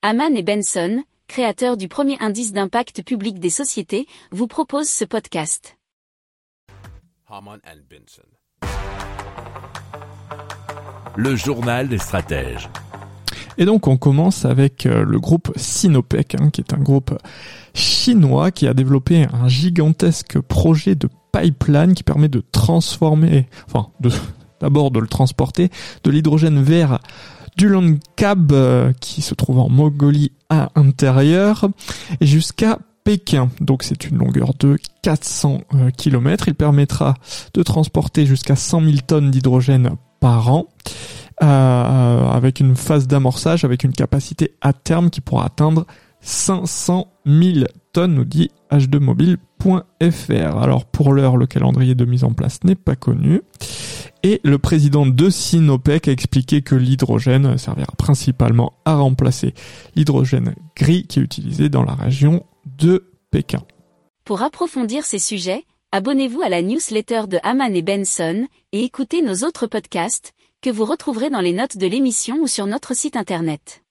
Haman et Benson, créateurs du premier indice d'impact public des sociétés, vous proposent ce podcast. Haman and Benson. Le journal des stratèges. Et donc on commence avec euh, le groupe Sinopec, hein, qui est un groupe chinois qui a développé un gigantesque projet de pipeline qui permet de transformer, enfin de d'abord de le transporter, de l'hydrogène vert du Cab euh, qui se trouve en Mongolie à intérieur jusqu'à Pékin. Donc c'est une longueur de 400 euh, km. Il permettra de transporter jusqu'à 100 000 tonnes d'hydrogène par an. Euh, avec une phase d'amorçage avec une capacité à terme qui pourra atteindre 500 000 tonnes, nous dit h2mobile.fr. Alors pour l'heure, le calendrier de mise en place n'est pas connu. Et le président de Sinopec a expliqué que l'hydrogène servira principalement à remplacer l'hydrogène gris qui est utilisé dans la région de Pékin. Pour approfondir ces sujets, abonnez-vous à la newsletter de Haman et Benson et écoutez nos autres podcasts que vous retrouverez dans les notes de l'émission ou sur notre site internet.